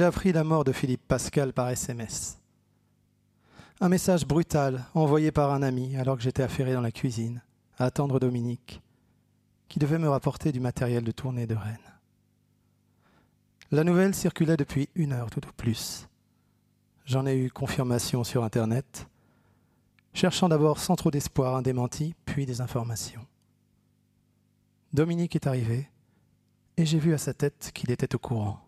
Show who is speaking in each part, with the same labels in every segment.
Speaker 1: j'ai appris la mort de Philippe Pascal par SMS. Un message brutal envoyé par un ami alors que j'étais affairé dans la cuisine à attendre Dominique, qui devait me rapporter du matériel de tournée de Rennes. La nouvelle circulait depuis une heure tout au plus. J'en ai eu confirmation sur Internet, cherchant d'abord sans trop d'espoir un démenti, puis des informations. Dominique est arrivé, et j'ai vu à sa tête qu'il était au courant.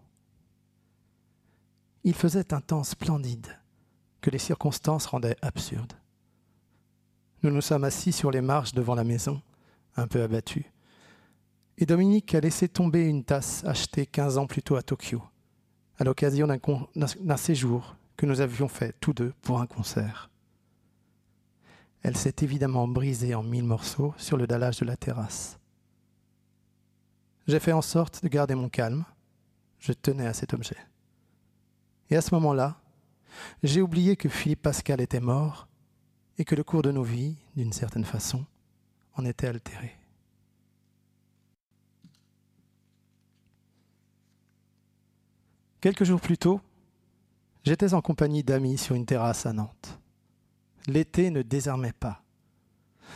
Speaker 1: Il faisait un temps splendide que les circonstances rendaient absurde. Nous nous sommes assis sur les marches devant la maison, un peu abattus, et Dominique a laissé tomber une tasse achetée quinze ans plus tôt à Tokyo, à l'occasion d'un séjour que nous avions fait tous deux pour un concert. Elle s'est évidemment brisée en mille morceaux sur le dallage de la terrasse. J'ai fait en sorte de garder mon calme. Je tenais à cet objet. Et à ce moment-là, j'ai oublié que Philippe Pascal était mort et que le cours de nos vies, d'une certaine façon, en était altéré. Quelques jours plus tôt, j'étais en compagnie d'amis sur une terrasse à Nantes. L'été ne désarmait pas.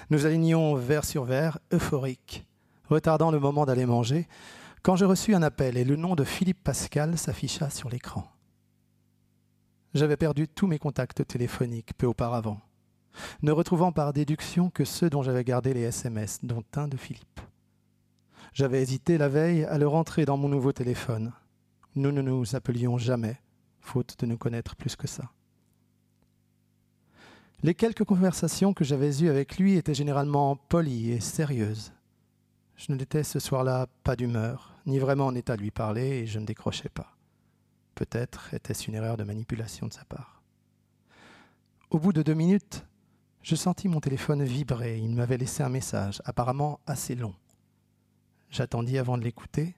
Speaker 1: Nous alignions verre sur verre, euphoriques, retardant le moment d'aller manger, quand je reçus un appel et le nom de Philippe Pascal s'afficha sur l'écran. J'avais perdu tous mes contacts téléphoniques peu auparavant, ne retrouvant par déduction que ceux dont j'avais gardé les SMS, dont un de Philippe. J'avais hésité la veille à le rentrer dans mon nouveau téléphone. Nous ne nous appelions jamais, faute de nous connaître plus que ça. Les quelques conversations que j'avais eues avec lui étaient généralement polies et sérieuses. Je n'étais ce soir-là pas d'humeur, ni vraiment en état de lui parler, et je ne décrochais pas. Peut-être était-ce une erreur de manipulation de sa part. Au bout de deux minutes, je sentis mon téléphone vibrer. Il m'avait laissé un message, apparemment assez long. J'attendis avant de l'écouter,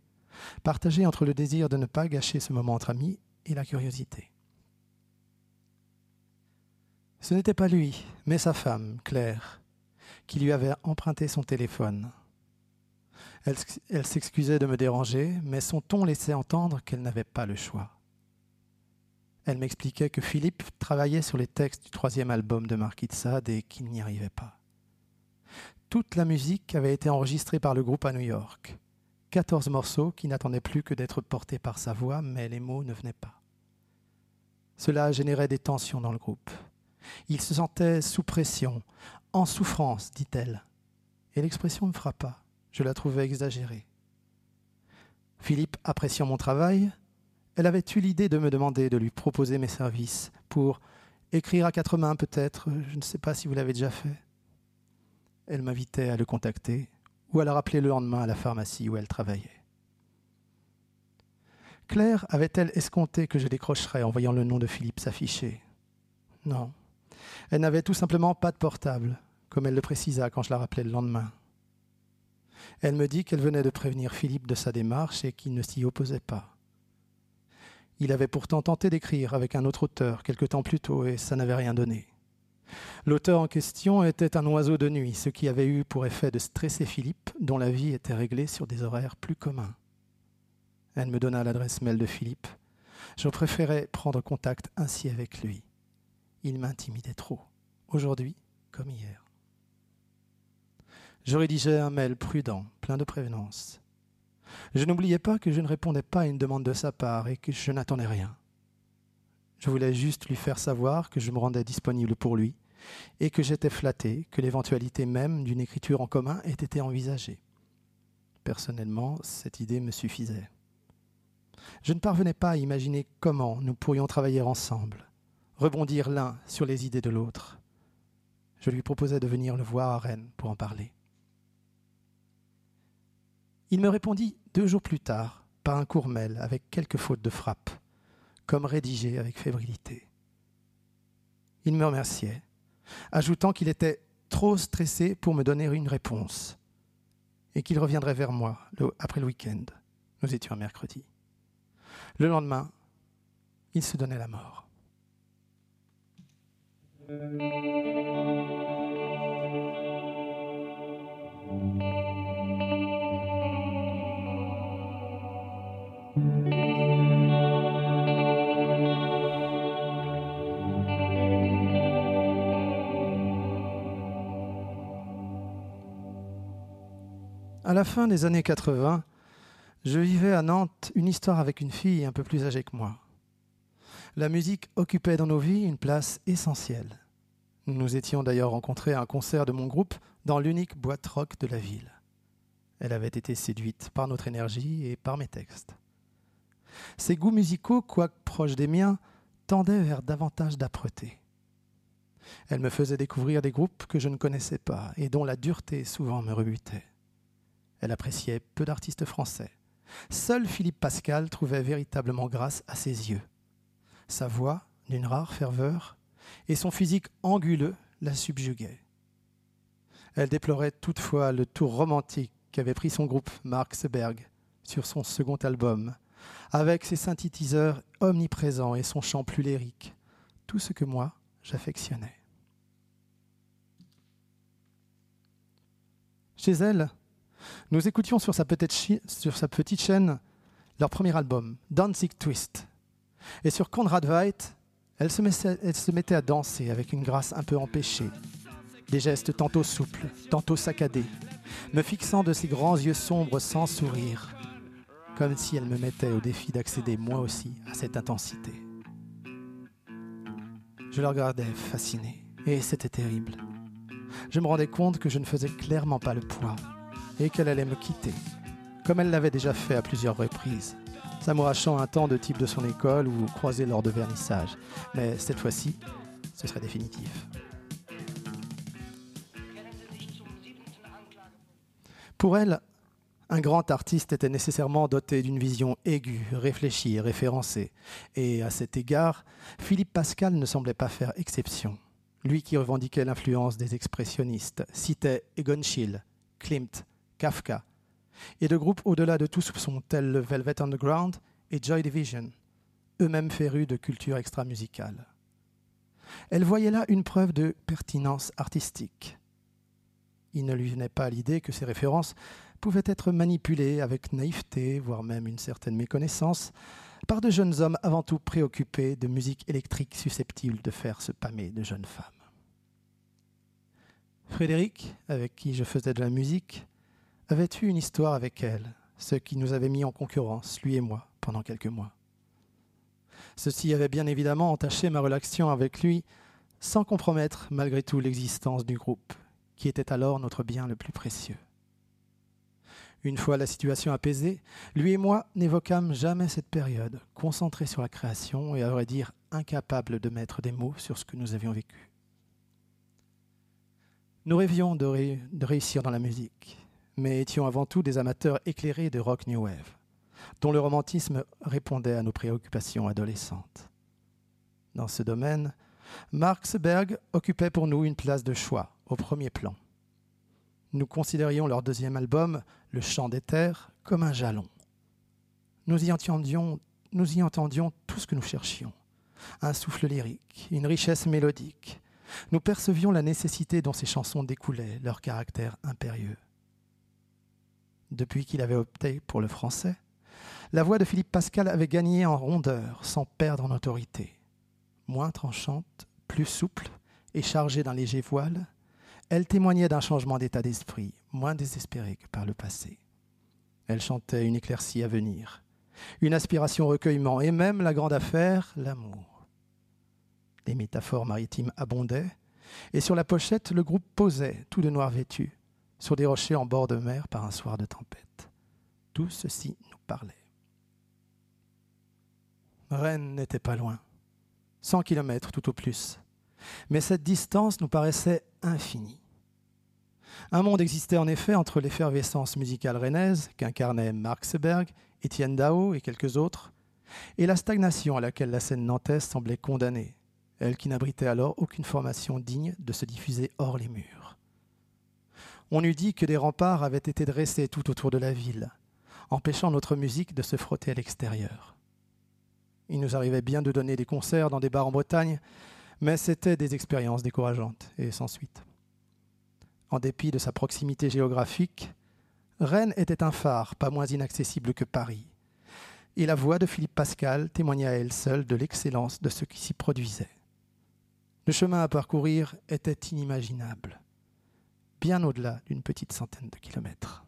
Speaker 1: partagé entre le désir de ne pas gâcher ce moment entre amis et la curiosité. Ce n'était pas lui, mais sa femme, Claire, qui lui avait emprunté son téléphone. Elle, elle s'excusait de me déranger, mais son ton laissait entendre qu'elle n'avait pas le choix. Elle m'expliquait que Philippe travaillait sur les textes du troisième album de Marquis de et qu'il n'y arrivait pas. Toute la musique avait été enregistrée par le groupe à New York. Quatorze morceaux qui n'attendaient plus que d'être portés par sa voix, mais les mots ne venaient pas. Cela générait des tensions dans le groupe. Il se sentait sous pression, en souffrance, dit-elle. Et l'expression me frappa. Je la trouvais exagérée. Philippe, appréciant mon travail, elle avait eu l'idée de me demander de lui proposer mes services pour écrire à quatre mains peut-être, je ne sais pas si vous l'avez déjà fait. Elle m'invitait à le contacter ou à la rappeler le lendemain à la pharmacie où elle travaillait. Claire avait-elle escompté que je décrocherais en voyant le nom de Philippe s'afficher? Non. Elle n'avait tout simplement pas de portable, comme elle le précisa quand je la rappelais le lendemain. Elle me dit qu'elle venait de prévenir Philippe de sa démarche et qu'il ne s'y opposait pas. Il avait pourtant tenté d'écrire avec un autre auteur quelque temps plus tôt et ça n'avait rien donné. L'auteur en question était un oiseau de nuit, ce qui avait eu pour effet de stresser Philippe, dont la vie était réglée sur des horaires plus communs. Elle me donna l'adresse mail de Philippe. Je préférais prendre contact ainsi avec lui. Il m'intimidait trop, aujourd'hui comme hier. Je rédigeais un mail prudent, plein de prévenance. Je n'oubliais pas que je ne répondais pas à une demande de sa part et que je n'attendais rien. Je voulais juste lui faire savoir que je me rendais disponible pour lui et que j'étais flatté que l'éventualité même d'une écriture en commun ait été envisagée. Personnellement, cette idée me suffisait. Je ne parvenais pas à imaginer comment nous pourrions travailler ensemble, rebondir l'un sur les idées de l'autre. Je lui proposais de venir le voir à Rennes pour en parler. Il me répondit deux jours plus tard par un court mail avec quelques fautes de frappe, comme rédigé avec fébrilité. Il me remerciait, ajoutant qu'il était trop stressé pour me donner une réponse et qu'il reviendrait vers moi après le week-end. Nous étions un mercredi. Le lendemain, il se donnait la mort. La fin des années 80, je vivais à Nantes une histoire avec une fille un peu plus âgée que moi. La musique occupait dans nos vies une place essentielle. Nous nous étions d'ailleurs rencontrés à un concert de mon groupe dans l'unique boîte rock de la ville. Elle avait été séduite par notre énergie et par mes textes. Ses goûts musicaux, quoique proches des miens, tendaient vers davantage d'âpreté. Elle me faisait découvrir des groupes que je ne connaissais pas et dont la dureté souvent me rebutait. Elle appréciait peu d'artistes français. Seul Philippe Pascal trouvait véritablement grâce à ses yeux. Sa voix, d'une rare ferveur, et son physique anguleux la subjuguaient. Elle déplorait toutefois le tour romantique qu'avait pris son groupe Marxberg sur son second album, avec ses synthétiseurs omniprésents et son chant plus lyrique, tout ce que moi j'affectionnais. Chez elle, nous écoutions sur sa petite, chaîne leur premier album, Danzig Twist. Et sur Conrad Veidt, elle se, mettait, elle se mettait à danser avec une grâce un peu empêchée, des gestes tantôt souples, tantôt saccadés, me fixant de ses grands yeux sombres sans sourire, comme si elle me mettait au défi d'accéder moi aussi à cette intensité. Je la regardais fasciné, et c'était terrible. Je me rendais compte que je ne faisais clairement pas le poids et qu'elle allait me quitter, comme elle l'avait déjà fait à plusieurs reprises, s'amourachant un temps de type de son école ou croisé lors de vernissage. Mais cette fois-ci, ce serait définitif. Pour elle, un grand artiste était nécessairement doté d'une vision aiguë, réfléchie référencée. Et à cet égard, Philippe Pascal ne semblait pas faire exception. Lui qui revendiquait l'influence des expressionnistes citait Egon Schiele, Klimt, Kafka, et de groupes au-delà de tout soupçon, tels le Velvet Underground et Joy Division, eux-mêmes férus de culture extra-musicale. Elle voyait là une preuve de pertinence artistique. Il ne lui venait pas l'idée que ces références pouvaient être manipulées avec naïveté, voire même une certaine méconnaissance, par de jeunes hommes avant tout préoccupés de musique électrique susceptible de faire se pâmer de jeunes femmes. Frédéric, avec qui je faisais de la musique, avait eu une histoire avec elle, ce qui nous avait mis en concurrence, lui et moi, pendant quelques mois? Ceci avait bien évidemment entaché ma relation avec lui, sans compromettre malgré tout l'existence du groupe, qui était alors notre bien le plus précieux. Une fois la situation apaisée, lui et moi n'évoquâmes jamais cette période, concentrés sur la création et à vrai dire incapables de mettre des mots sur ce que nous avions vécu. Nous rêvions de, de réussir dans la musique, mais étions avant tout des amateurs éclairés de rock new wave, dont le romantisme répondait à nos préoccupations adolescentes. Dans ce domaine, Marxberg occupait pour nous une place de choix, au premier plan. Nous considérions leur deuxième album, Le chant des terres, comme un jalon. Nous y entendions, nous y entendions tout ce que nous cherchions. Un souffle lyrique, une richesse mélodique. Nous percevions la nécessité dont ces chansons découlaient, leur caractère impérieux depuis qu'il avait opté pour le français, la voix de Philippe Pascal avait gagné en rondeur sans perdre en autorité. Moins tranchante, plus souple et chargée d'un léger voile, elle témoignait d'un changement d'état d'esprit, moins désespéré que par le passé. Elle chantait une éclaircie à venir, une aspiration au recueillement et même la grande affaire, l'amour. Les métaphores maritimes abondaient, et sur la pochette, le groupe posait, tout de noir vêtu, sur des rochers en bord de mer par un soir de tempête. Tout ceci nous parlait. Rennes n'était pas loin, cent kilomètres tout au plus, mais cette distance nous paraissait infinie. Un monde existait en effet entre l'effervescence musicale rennaise qu'incarnaient Marc Seberg, Étienne Dao et quelques autres, et la stagnation à laquelle la scène nantaise semblait condamnée, elle qui n'abritait alors aucune formation digne de se diffuser hors les murs. On eût dit que des remparts avaient été dressés tout autour de la ville, empêchant notre musique de se frotter à l'extérieur. Il nous arrivait bien de donner des concerts dans des bars en Bretagne, mais c'étaient des expériences décourageantes et sans suite. En dépit de sa proximité géographique, Rennes était un phare pas moins inaccessible que Paris, et la voix de Philippe Pascal témoignait à elle seule de l'excellence de ce qui s'y produisait. Le chemin à parcourir était inimaginable, bien au-delà d'une petite centaine de kilomètres.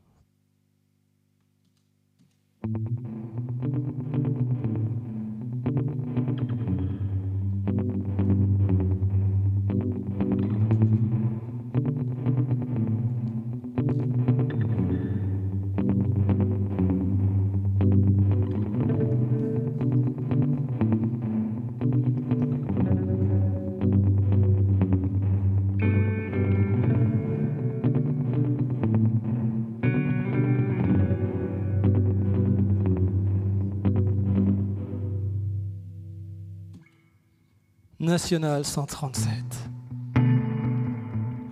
Speaker 1: National 137.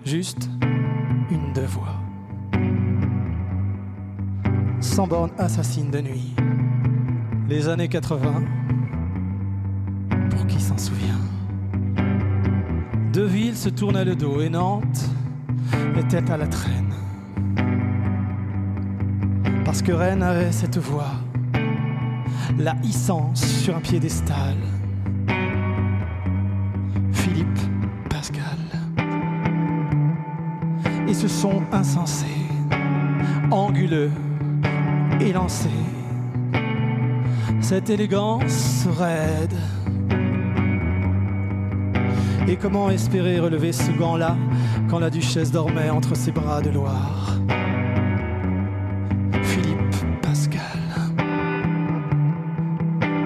Speaker 1: Juste une deux voix. Sans borne assassine de nuit. Les années 80. Pour qui s'en souvient? Deux villes se tournaient le dos et Nantes était à la traîne. Parce que Rennes avait cette voix, la hissance sur un piédestal ce son insensé, anguleux, élancé, cette élégance raide. Et comment espérer relever ce gant-là quand la duchesse dormait entre ses bras de Loire? Philippe Pascal.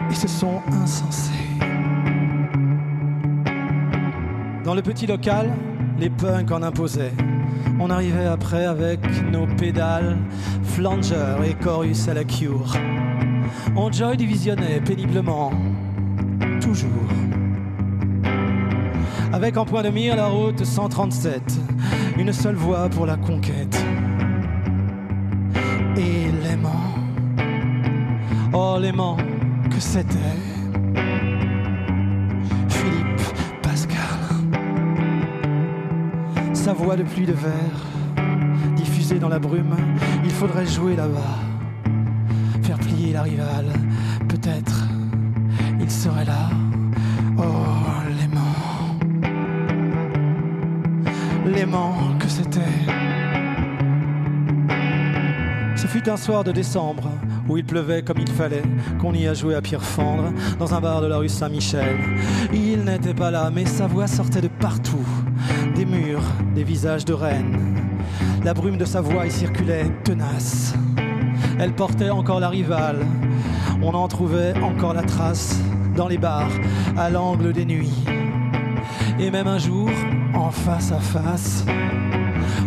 Speaker 1: Et ce son insensé. Dans le petit local, les punks en imposaient. On arrivait après avec nos pédales, Flanger et Chorus à la cure. On joy divisionnait péniblement, toujours. Avec en point de mire la route 137, une seule voie pour la conquête. Et l'aimant, oh l'aimant que c'était. Sa voix de pluie de verre, diffusée dans la brume, il faudrait jouer là-bas, faire plier la rivale, peut-être il serait là. Oh, l'aimant, l'aimant que c'était. Ce fut un soir de décembre où il pleuvait comme il fallait, qu'on y a joué à pierre fendre dans un bar de la rue Saint-Michel. Il n'était pas là, mais sa voix sortait de partout des visages de reines. La brume de sa voix y circulait tenace. Elle portait encore la rivale. On en trouvait encore la trace dans les bars, à l'angle des nuits. Et même un jour, en face à face,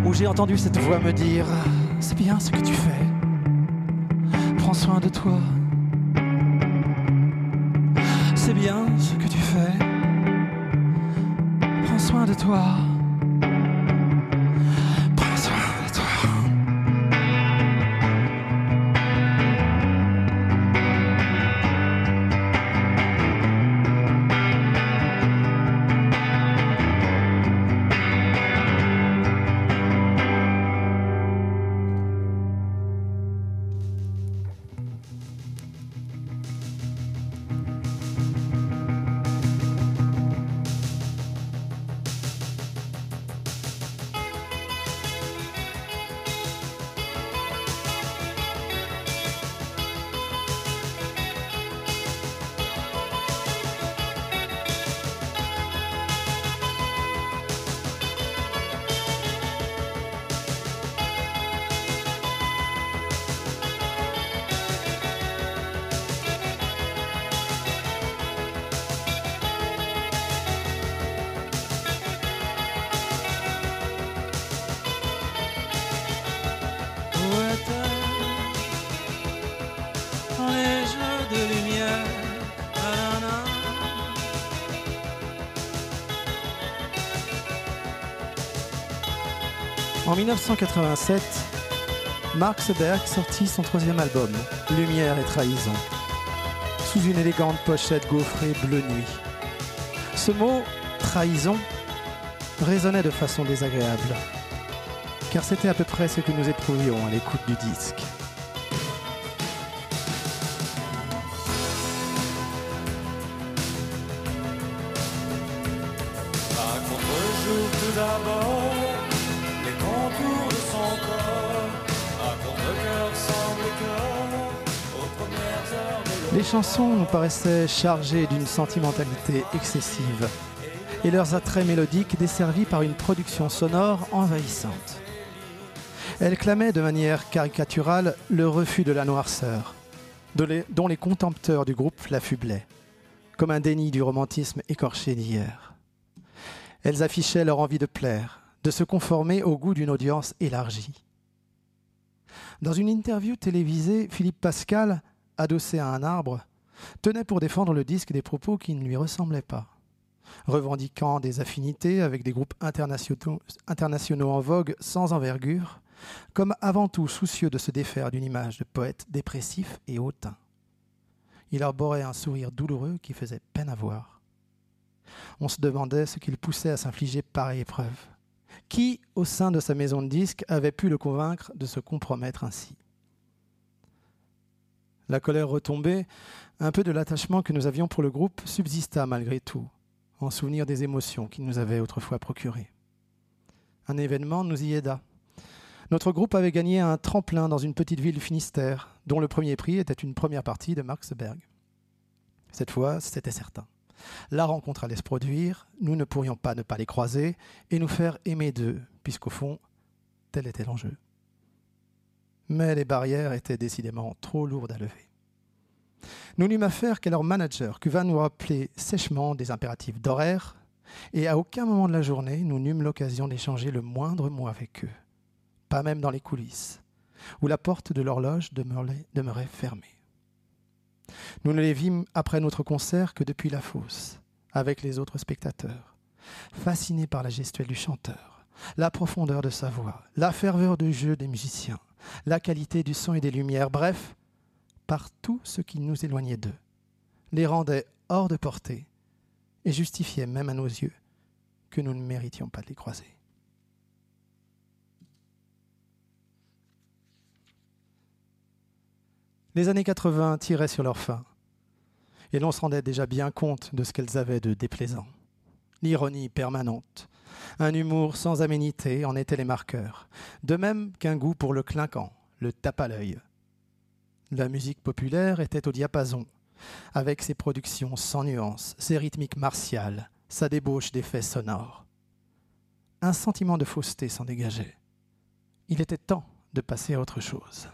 Speaker 1: où j'ai entendu cette voix me dire C'est bien ce que tu fais. Prends soin de toi. C'est bien ce que tu fais. Prends soin de toi. En 1987, Mark Seberg sortit son troisième album, Lumière et Trahison, sous une élégante pochette gaufrée bleu nuit. Ce mot, trahison, résonnait de façon désagréable, car c'était à peu près ce que nous éprouvions à l'écoute du disque. Chansons nous paraissaient chargées d'une sentimentalité excessive et leurs attraits mélodiques desservis par une production sonore envahissante. Elles clamaient de manière caricaturale le refus de la noirceur, dont les contempteurs du groupe l'affublaient, comme un déni du romantisme écorché d'hier. Elles affichaient leur envie de plaire, de se conformer au goût d'une audience élargie. Dans une interview télévisée, Philippe Pascal adossé à un arbre, tenait pour défendre le disque des propos qui ne lui ressemblaient pas. Revendiquant des affinités avec des groupes internationaux, internationaux en vogue sans envergure, comme avant tout soucieux de se défaire d'une image de poète dépressif et hautain. Il arborait un sourire douloureux qui faisait peine à voir. On se demandait ce qu'il poussait à s'infliger pareille épreuve. Qui, au sein de sa maison de disques, avait pu le convaincre de se compromettre ainsi? La colère retombée, un peu de l'attachement que nous avions pour le groupe subsista malgré tout, en souvenir des émotions qu'il nous avait autrefois procurées. Un événement nous y aida. Notre groupe avait gagné un tremplin dans une petite ville Finistère, dont le premier prix était une première partie de Marksberg. Cette fois, c'était certain. La rencontre allait se produire, nous ne pourrions pas ne pas les croiser et nous faire aimer d'eux, puisqu'au fond, tel était l'enjeu mais les barrières étaient décidément trop lourdes à lever. Nous n'eûmes affaire qu'à leur manager, qui va nous rappeler sèchement des impératifs d'horaire, et à aucun moment de la journée nous n'eûmes l'occasion d'échanger le moindre mot avec eux, pas même dans les coulisses, où la porte de l'horloge demeurait, demeurait fermée. Nous ne les vîmes après notre concert que depuis la fosse, avec les autres spectateurs, fascinés par la gestuelle du chanteur, la profondeur de sa voix, la ferveur de jeu des musiciens, la qualité du son et des lumières, bref, par tout ce qui nous éloignait d'eux, les rendait hors de portée et justifiait même à nos yeux que nous ne méritions pas de les croiser. Les années 80 tiraient sur leur fin, et l'on se rendait déjà bien compte de ce qu'elles avaient de déplaisant. L'ironie permanente, un humour sans aménité en était les marqueurs, de même qu'un goût pour le clinquant, le tape à l'œil. La musique populaire était au diapason, avec ses productions sans nuances, ses rythmiques martiales, sa débauche d'effets sonores. Un sentiment de fausseté s'en dégageait. Il était temps de passer à autre chose.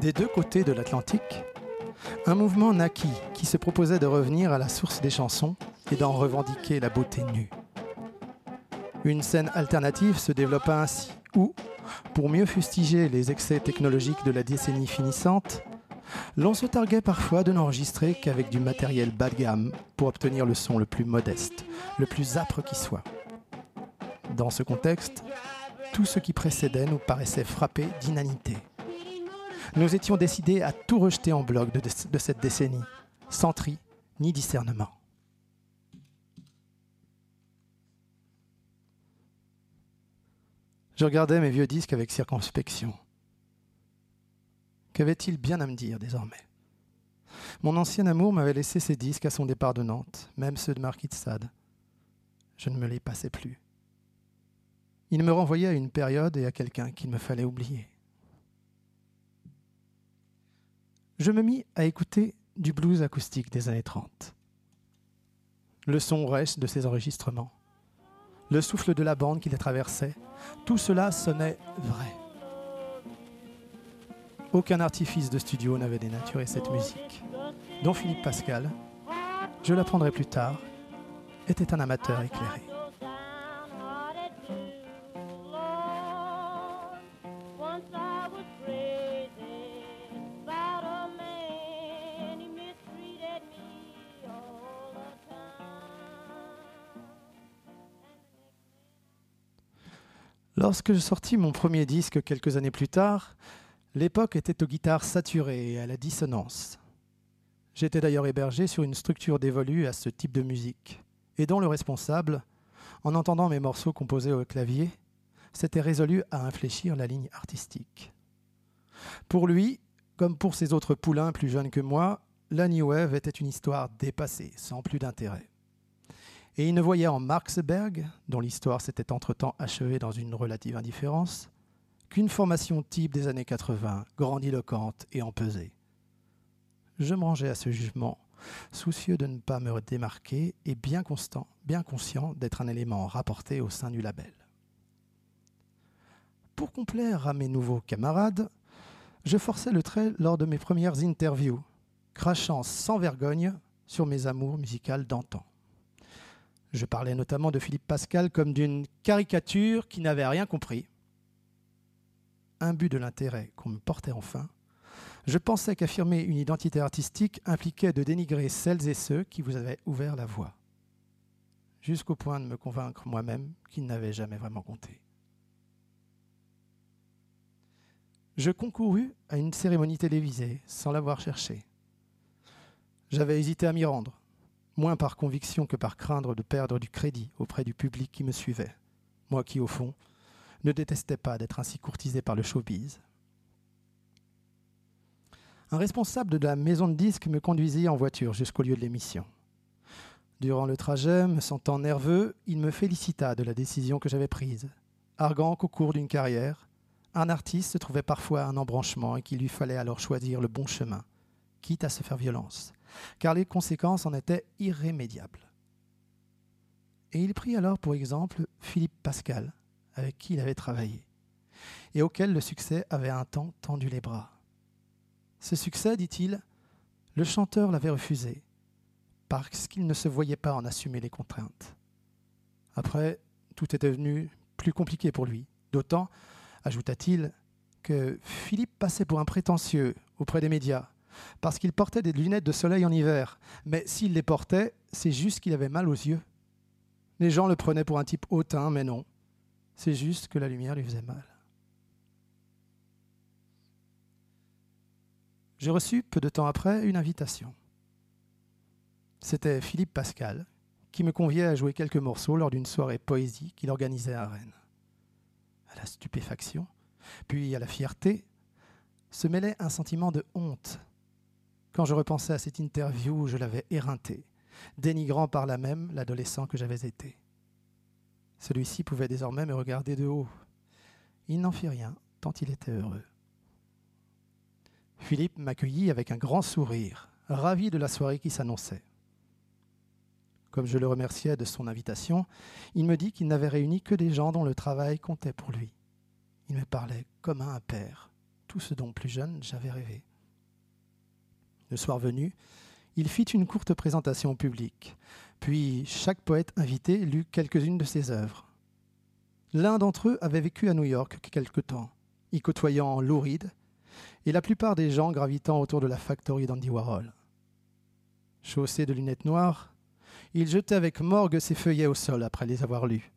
Speaker 1: Des deux côtés de l'Atlantique, un mouvement naquit qui se proposait de revenir à la source des chansons et d'en revendiquer la beauté nue. Une scène alternative se développa ainsi, où, pour mieux fustiger les excès technologiques de la décennie finissante, l'on se targuait parfois de n'enregistrer qu'avec du matériel bas de gamme pour obtenir le son le plus modeste, le plus âpre qui soit. Dans ce contexte, tout ce qui précédait nous paraissait frappé d'inanité nous étions décidés à tout rejeter en bloc de, cette décennie, sans tri ni discernement. Je regardais mes vieux disques avec circonspection. Qu'avait-il bien à me dire désormais? Mon ancien amour m'avait laissé ses disques à son départ de Nantes, même ceux de Marquis de Sade. Je ne me les passais plus. Il me renvoyait à une période et à quelqu'un qu'il me fallait oublier. Je me mis à écouter du blues acoustique des années 30. Le son reste de ces enregistrements, le souffle de la bande qui les traversait, tout cela sonnait vrai. Aucun artifice de studio n'avait dénaturé cette musique, dont Philippe Pascal, je l'apprendrai plus tard, était un amateur éclairé. Lorsque je sortis mon premier disque quelques années plus tard, l'époque était aux guitares saturées et à la dissonance. J'étais d'ailleurs hébergé sur une structure dévolue à ce type de musique, et dont le responsable, en entendant mes morceaux composés au clavier, s'était résolu à infléchir la ligne artistique. Pour lui, comme pour ses autres poulains plus jeunes que moi, la New Wave était une histoire dépassée, sans plus d'intérêt. Et il ne voyait en Marxberg, dont l'histoire s'était entre-temps achevée dans une relative indifférence, qu'une formation type des années 80, grandiloquente et empesée. Je me à ce jugement, soucieux de ne pas me démarquer et bien constant, bien conscient d'être un élément rapporté au sein du label. Pour complaire à mes nouveaux camarades, je forçais le trait lors de mes premières interviews, crachant sans vergogne sur mes amours musicales d'antan. Je parlais notamment de Philippe Pascal comme d'une caricature qui n'avait rien compris. Imbu de l'intérêt qu'on me portait enfin, je pensais qu'affirmer une identité artistique impliquait de dénigrer celles et ceux qui vous avaient ouvert la voie, jusqu'au point de me convaincre moi-même qu'il n'avait jamais vraiment compté. Je concourus à une cérémonie télévisée sans l'avoir cherchée. J'avais hésité à m'y rendre, moins par conviction que par craindre de perdre du crédit auprès du public qui me suivait, moi qui, au fond, ne détestais pas d'être ainsi courtisé par le showbiz. Un responsable de la maison de disques me conduisit en voiture jusqu'au lieu de l'émission. Durant le trajet, me sentant nerveux, il me félicita de la décision que j'avais prise, arguant qu'au cours d'une carrière, un artiste se trouvait parfois à un embranchement et qu'il lui fallait alors choisir le bon chemin, quitte à se faire violence, car les conséquences en étaient irrémédiables. Et il prit alors pour exemple Philippe Pascal, avec qui il avait travaillé, et auquel le succès avait un temps tendu les bras. Ce succès, dit-il, le chanteur l'avait refusé, parce qu'il ne se voyait pas en assumer les contraintes. Après, tout était devenu plus compliqué pour lui, d'autant ajouta-t-il, que Philippe passait pour un prétentieux auprès des médias, parce qu'il portait des lunettes de soleil en hiver. Mais s'il les portait, c'est juste qu'il avait mal aux yeux. Les gens le prenaient pour un type hautain, mais non. C'est juste que la lumière lui faisait mal. J'ai reçu, peu de temps après, une invitation. C'était Philippe Pascal, qui me conviait à jouer quelques morceaux lors d'une soirée poésie qu'il organisait à Rennes à la stupéfaction, puis à la fierté, se mêlait un sentiment de honte. Quand je repensais à cette interview je l'avais éreinté, dénigrant par là même l'adolescent que j'avais été. Celui-ci pouvait désormais me regarder de haut. Il n'en fit rien, tant il était heureux. Philippe m'accueillit avec un grand sourire, ravi de la soirée qui s'annonçait. Comme je le remerciais de son invitation, il me dit qu'il n'avait réuni que des gens dont le travail comptait pour lui. Il me parlait comme à un père, tout ce dont plus jeune j'avais rêvé. Le soir venu, il fit une courte présentation au public, puis chaque poète invité lut quelques-unes de ses œuvres. L'un d'entre eux avait vécu à New York quelque temps, y côtoyant Lou Reed et la plupart des gens gravitant autour de la factory d'Andy Warhol. Chaussé de lunettes noires, il jetait avec morgue ses feuillets au sol après les avoir lus,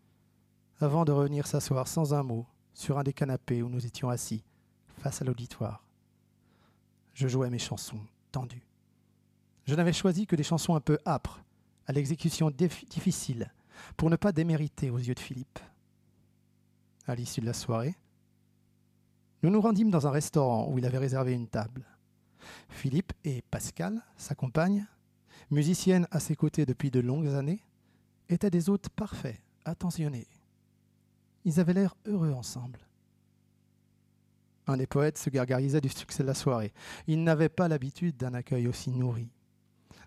Speaker 1: avant de revenir s'asseoir sans un mot sur un des canapés où nous étions assis, face à l'auditoire. Je jouais mes chansons, tendues. Je n'avais choisi que des chansons un peu âpres, à l'exécution difficile, pour ne pas démériter aux yeux de Philippe. À l'issue de la soirée, nous nous rendîmes dans un restaurant où il avait réservé une table. Philippe et Pascal, sa compagne, musicienne à ses côtés depuis de longues années, étaient des hôtes parfaits, attentionnés. Ils avaient l'air heureux ensemble. Un des poètes se gargarisait du succès de la soirée. Il n'avait pas l'habitude d'un accueil aussi nourri.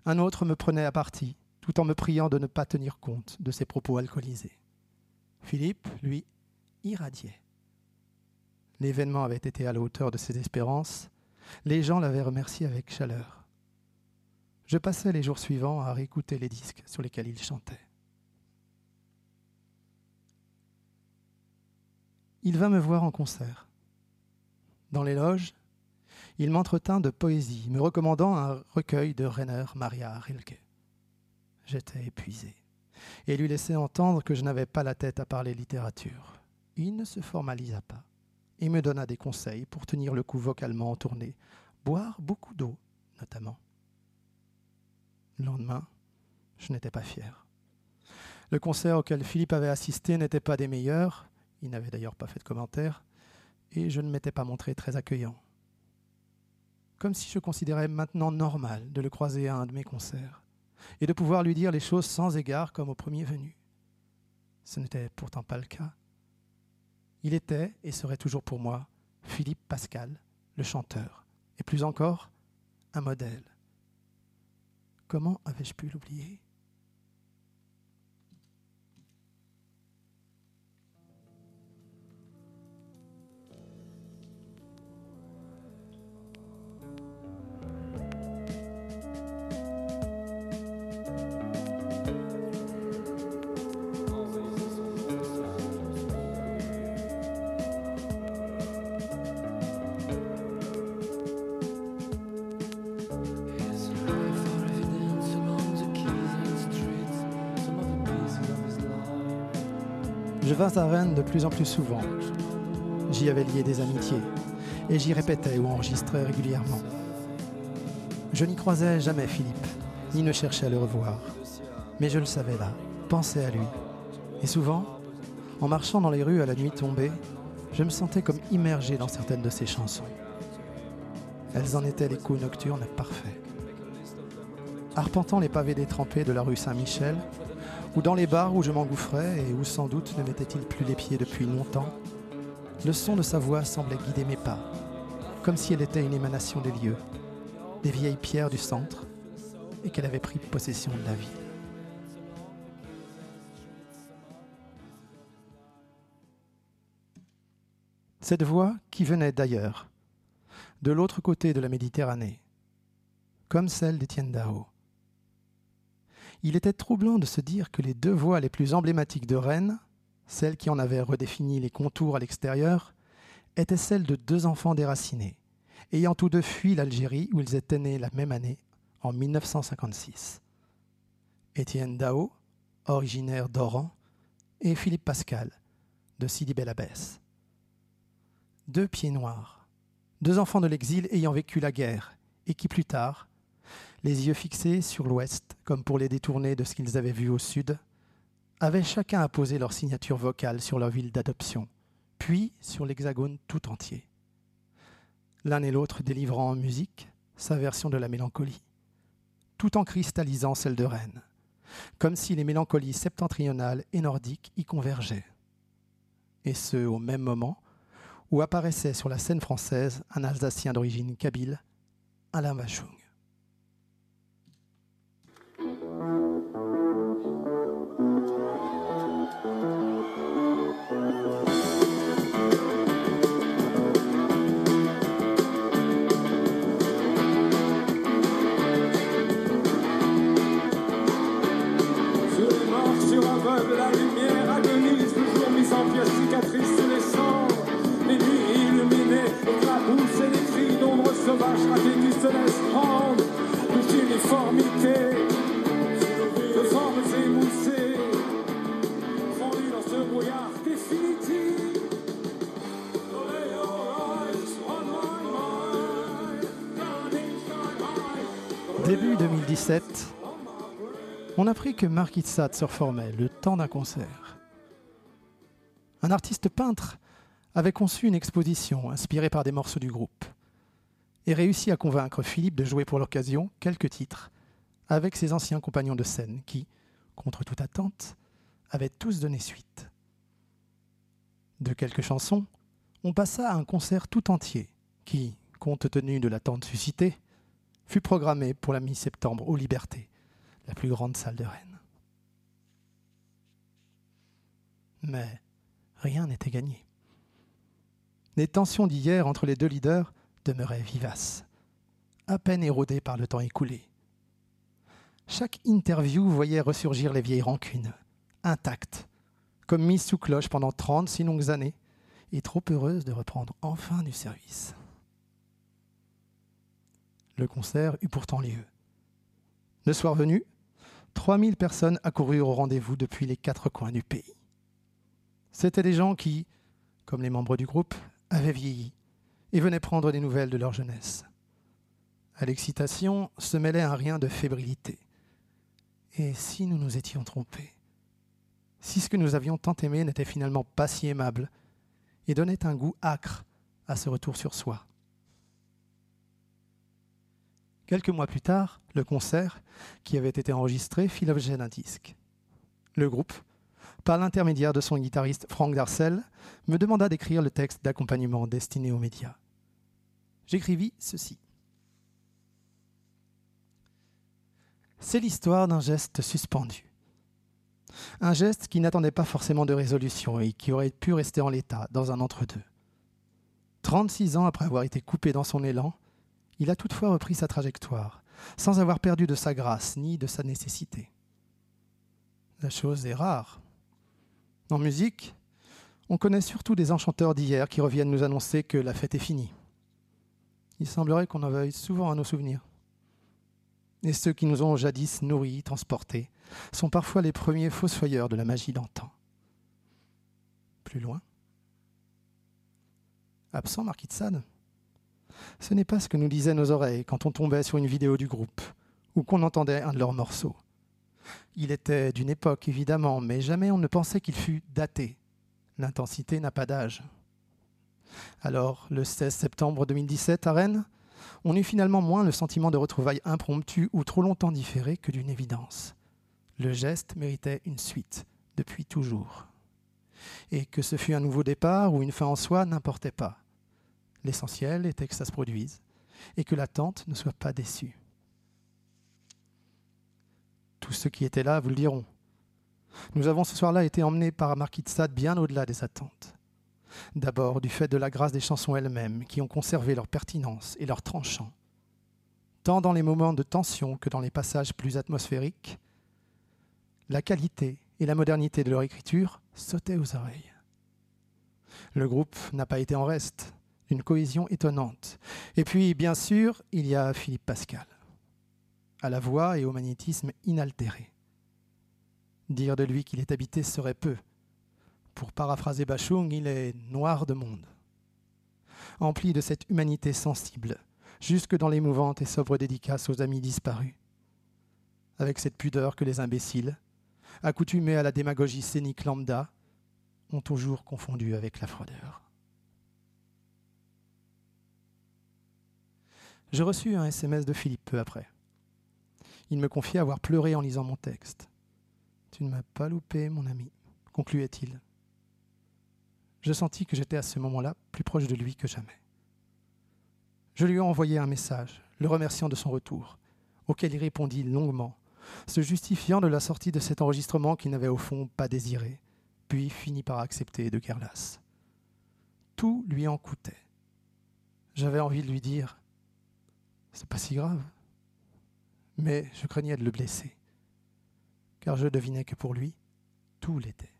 Speaker 1: Un autre me prenait à partie, tout en me priant de ne pas tenir compte de ses propos alcoolisés. Philippe, lui, irradiait. L'événement avait été à la hauteur de ses espérances. Les gens l'avaient remercié avec chaleur. Je passais les jours suivants à réécouter les disques sur lesquels il chantait. Il vint me voir en concert. Dans les loges, il m'entretint de poésie, me recommandant un recueil de Rainer Maria Rilke. J'étais épuisé et lui laissai entendre que je n'avais pas la tête à parler littérature Il ne se formalisa pas et me donna des conseils pour tenir le coup vocalement en tournée, boire beaucoup d'eau notamment. Le lendemain, je n'étais pas fier. Le concert auquel Philippe avait assisté n'était pas des meilleurs, il n'avait d'ailleurs pas fait de commentaires, et je ne m'étais pas montré très accueillant. Comme si je considérais maintenant normal de le croiser à un de mes concerts, et de pouvoir lui dire les choses sans égard comme au premier venu. Ce n'était pourtant pas le cas. Il était et serait toujours pour moi Philippe Pascal, le chanteur, et plus encore, un modèle. Comment avais-je pu l'oublier? De plus en plus souvent. J'y avais lié des amitiés et j'y répétais ou enregistrais régulièrement. Je n'y croisais jamais Philippe, ni ne cherchais à le revoir. Mais je le savais là, pensais à lui. Et souvent, en marchant dans les rues à la nuit tombée, je me sentais comme immergé dans certaines de ses chansons. Elles en étaient l'écho nocturne parfait. Arpentant les pavés détrempés de la rue Saint-Michel, ou dans les bars où je m'engouffrais et où sans doute ne mettait-il plus les pieds depuis longtemps, le son de sa voix semblait guider mes pas, comme si elle était une émanation des lieux, des vieilles pierres du centre, et qu'elle avait pris possession de la ville. Cette voix qui venait d'ailleurs, de l'autre côté de la Méditerranée, comme celle d'Étienne Dao il était troublant de se dire que les deux voies les plus emblématiques de Rennes, celles qui en avaient redéfini les contours à l'extérieur, étaient celles de deux enfants déracinés, ayant tous deux fui l'Algérie où ils étaient nés la même année, en 1956. Étienne Dao, originaire d'Oran, et Philippe Pascal, de Sidi Bel. Deux pieds noirs, deux enfants de l'exil ayant vécu la guerre, et qui plus tard les yeux fixés sur l'ouest, comme pour les détourner de ce qu'ils avaient vu au sud, avaient chacun apposé leur signature vocale sur leur ville d'adoption, puis sur l'hexagone tout entier. L'un et l'autre délivrant en musique sa version de la mélancolie, tout en cristallisant celle de Rennes, comme si les mélancolies septentrionales et nordiques y convergeaient. Et ce, au même moment où apparaissait sur la scène française un Alsacien d'origine kabyle, Alain Vachung. Début 2017, on apprit que Mark Itzad se reformait le temps d'un concert. Un artiste peintre avait conçu une exposition inspirée par des morceaux du groupe et réussi à convaincre Philippe de jouer pour l'occasion quelques titres avec ses anciens compagnons de scène qui, contre toute attente, avaient tous donné suite. De quelques chansons, on passa à un concert tout entier qui, compte tenu de l'attente suscitée, fut programmé pour la mi-septembre aux Libertés, la plus grande salle de Rennes. Mais rien n'était gagné. Les tensions d'hier entre les deux leaders demeuraient vivaces, à peine érodées par le temps écoulé. Chaque interview voyait ressurgir les vieilles rancunes, intactes, comme mises sous cloche pendant trente si longues années, et trop heureuses de reprendre enfin du service. Le concert eut pourtant lieu. Le soir venu, 3000 personnes accoururent au rendez-vous depuis les quatre coins du pays. C'étaient des gens qui, comme les membres du groupe, avaient vieilli et venaient prendre des nouvelles de leur jeunesse. À l'excitation se mêlait un rien de fébrilité. Et si nous nous étions trompés? Si ce que nous avions tant aimé n'était finalement pas si aimable et donnait un goût âcre à ce retour sur soi Quelques mois plus tard, le concert, qui avait été enregistré, fit l'objet d'un disque. Le groupe, par l'intermédiaire de son guitariste Franck Darcel, me demanda d'écrire le texte d'accompagnement destiné aux médias. J'écrivis ceci. C'est l'histoire d'un geste suspendu. Un geste qui n'attendait pas forcément de résolution et qui aurait pu rester en l'état, dans un entre-deux. 36 ans après avoir été coupé dans son élan, il a toutefois repris sa trajectoire, sans avoir perdu de sa grâce ni de sa nécessité. La chose est rare. En musique, on connaît surtout des enchanteurs d'hier qui reviennent nous annoncer que la fête est finie. Il semblerait qu'on en veuille souvent à nos souvenirs. Et ceux qui nous ont jadis nourris, transportés, sont parfois les premiers fossoyeurs de la magie d'antan. Plus loin. Absent Marquis de Sade ce n'est pas ce que nous disaient nos oreilles quand on tombait sur une vidéo du groupe ou qu'on entendait un de leurs morceaux. Il était d'une époque, évidemment, mais jamais on ne pensait qu'il fût daté. L'intensité n'a pas d'âge. Alors, le 16 septembre 2017, à Rennes, on eut finalement moins le sentiment de retrouvailles impromptues ou trop longtemps différées que d'une évidence. Le geste méritait une suite, depuis toujours. Et que ce fût un nouveau départ ou une fin en soi n'importait pas. L'essentiel était que ça se produise et que l'attente ne soit pas déçue. Tous ceux qui étaient là vous le diront. Nous avons ce soir-là été emmenés par Marquis de Sade bien au-delà des attentes. D'abord du fait de la grâce des chansons elles-mêmes qui ont conservé leur pertinence et leur tranchant. Tant dans les moments de tension que dans les passages plus atmosphériques, la qualité et la modernité de leur écriture sautaient aux oreilles. Le groupe n'a pas été en reste une cohésion étonnante. Et puis, bien sûr, il y a Philippe Pascal, à la voix et au magnétisme inaltéré. Dire de lui qu'il est habité serait peu. Pour paraphraser Bachung, il est noir de monde. Empli de cette humanité sensible, jusque dans l'émouvante et sobre dédicace aux amis disparus. Avec cette pudeur que les imbéciles, accoutumés à la démagogie scénique lambda, ont toujours confondu avec la fraudeur. J'ai reçu un SMS de Philippe peu après. Il me confiait avoir pleuré en lisant mon texte. Tu ne m'as pas loupé, mon ami, concluait-il. Je sentis que j'étais à ce moment-là plus proche de lui que jamais. Je lui ai envoyé un message, le remerciant de son retour, auquel il répondit longuement, se justifiant de la sortie de cet enregistrement qu'il n'avait au fond pas désiré, puis finit par accepter de guerre lasse. Tout lui en coûtait. J'avais envie de lui dire c'est pas si grave. Mais je craignais de le blesser, car je devinais que pour lui, tout l'était.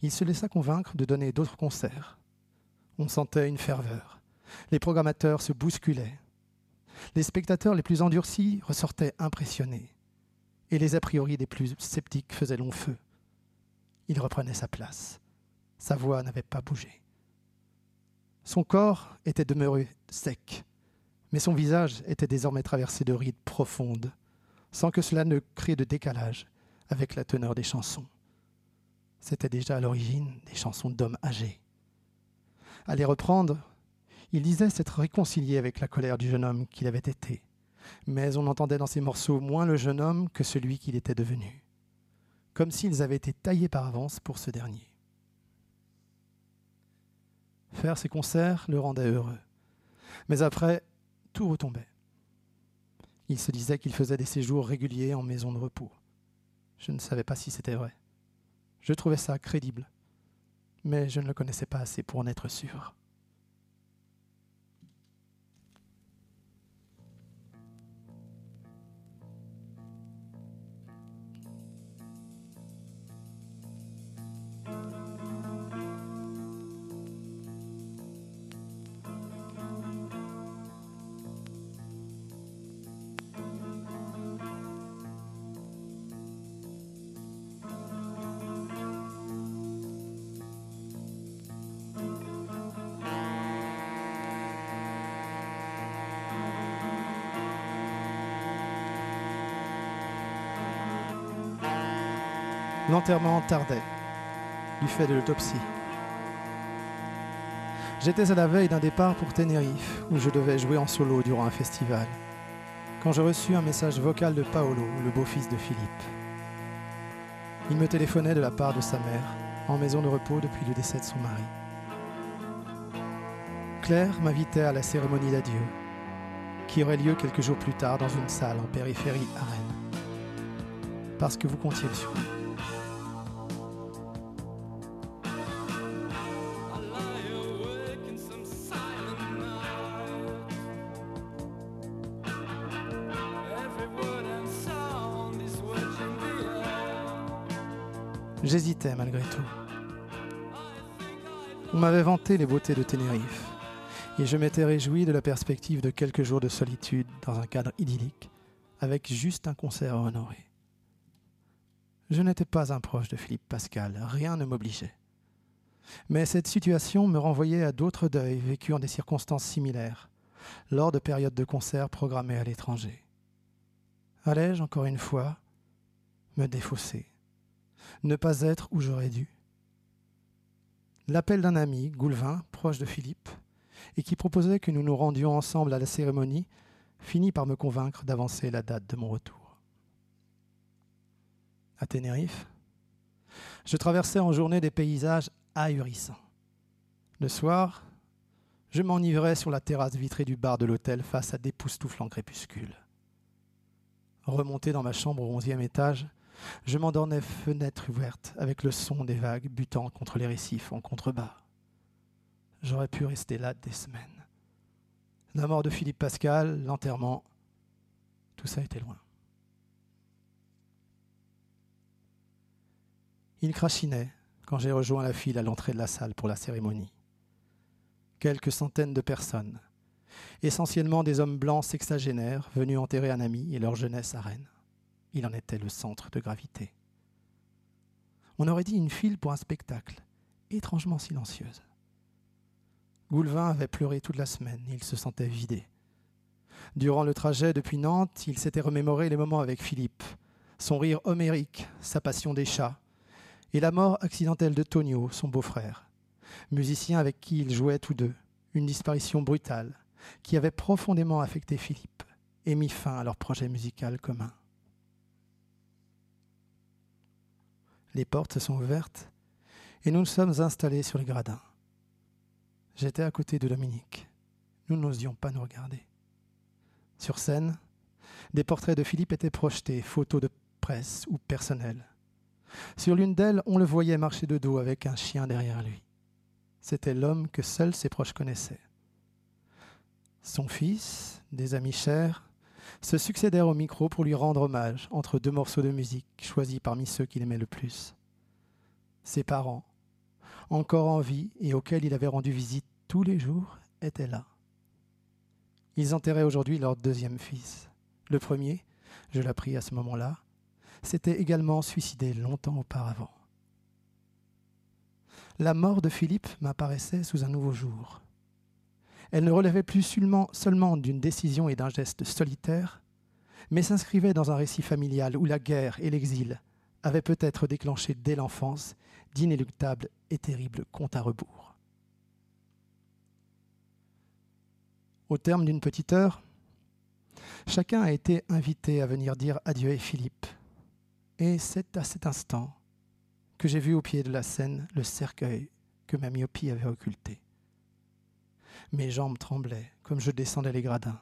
Speaker 1: Il se laissa convaincre de donner d'autres concerts. On sentait une ferveur. Les programmateurs se bousculaient. Les spectateurs les plus endurcis ressortaient impressionnés. Et les a priori des plus sceptiques faisaient long feu. Il reprenait sa place. Sa voix n'avait pas bougé. Son corps était demeuré sec, mais son visage était désormais traversé de rides profondes, sans que cela ne crée de décalage avec la teneur des chansons. C'était déjà à l'origine des chansons d'hommes âgés. À les reprendre, il disait s'être réconcilié avec la colère du jeune homme qu'il avait été, mais on entendait dans ces morceaux moins le jeune homme que celui qu'il était devenu, comme s'ils avaient été taillés par avance pour ce dernier. Faire ses concerts le rendait heureux. Mais après, tout retombait. Il se disait qu'il faisait des séjours réguliers en maison de repos. Je ne savais pas si c'était vrai. Je trouvais ça crédible, mais je ne le connaissais pas assez pour en être sûr. L'enterrement tardait, du fait de l'autopsie. J'étais à la veille d'un départ pour Tenerife, où je devais jouer en solo durant un festival, quand je reçus un message vocal de Paolo, le beau-fils de Philippe. Il me téléphonait de la part de sa mère, en maison de repos depuis le décès de son mari. Claire m'invitait à la cérémonie d'adieu, qui aurait lieu quelques jours plus tard dans une salle en périphérie à Rennes. Parce que vous comptiez le suivre. J'hésitais malgré tout. On m'avait vanté les beautés de Tenerife, et je m'étais réjoui de la perspective de quelques jours de solitude dans un cadre idyllique, avec juste un concert à honorer. Je n'étais pas un proche de Philippe Pascal, rien ne m'obligeait. Mais cette situation me renvoyait à d'autres deuils vécus en des circonstances similaires, lors de périodes de concerts programmés à l'étranger. Allais-je, encore une fois, me défausser? Ne pas être où j'aurais dû. L'appel d'un ami, Goulvin, proche de Philippe, et qui proposait que nous nous rendions ensemble à la cérémonie, finit par me convaincre d'avancer la date de mon retour. À Tenerife, je traversais en journée des paysages ahurissants. Le soir, je m'enivrais sur la terrasse vitrée du bar de l'hôtel face à d'époustouflants crépuscules. Remonté dans ma chambre au onzième étage, je m'endormais fenêtre ouverte avec le son des vagues butant contre les récifs en contrebas. J'aurais pu rester là des semaines. La mort de Philippe Pascal, l'enterrement, tout ça était loin. Il crachinait quand j'ai rejoint la file à l'entrée de la salle pour la cérémonie. Quelques centaines de personnes, essentiellement des hommes blancs sexagénaires venus enterrer un ami et leur jeunesse à Rennes. Il en était le centre de gravité. On aurait dit une file pour un spectacle, étrangement silencieuse. Goulevin avait pleuré toute la semaine, il se sentait vidé. Durant le trajet depuis Nantes, il s'était remémoré les moments avec Philippe, son rire homérique, sa passion des chats, et la mort accidentelle de Tonio, son beau-frère, musicien avec qui ils jouaient tous deux, une disparition brutale qui avait profondément affecté Philippe et mis fin à leur projet musical commun. Les portes se sont ouvertes et nous nous sommes installés sur les gradins. J'étais à côté de Dominique. Nous n'osions pas nous regarder. Sur scène, des portraits de Philippe étaient projetés, photos de presse ou personnelles. Sur l'une d'elles, on le voyait marcher de dos avec un chien derrière lui. C'était l'homme que seuls ses proches connaissaient. Son fils, des amis chers, se succédèrent au micro pour lui rendre hommage entre deux morceaux de musique choisis parmi ceux qu'il aimait le plus. Ses parents, encore en vie et auxquels il avait rendu visite tous les jours, étaient là. Ils enterraient aujourd'hui leur deuxième fils. Le premier, je l'appris à ce moment-là, s'était également suicidé longtemps auparavant. La mort de Philippe m'apparaissait sous un nouveau jour. Elle ne relevait plus seulement, d'une décision et d'un geste solitaire, mais s'inscrivait dans un récit familial où la guerre et l'exil avaient peut-être déclenché dès l'enfance d'inéluctables et terribles comptes à rebours. Au terme d'une petite heure, chacun a été invité à venir dire adieu à Philippe. Et c'est à cet instant que j'ai vu au pied de la scène le cercueil que ma myopie avait occulté. Mes jambes tremblaient comme je descendais les gradins,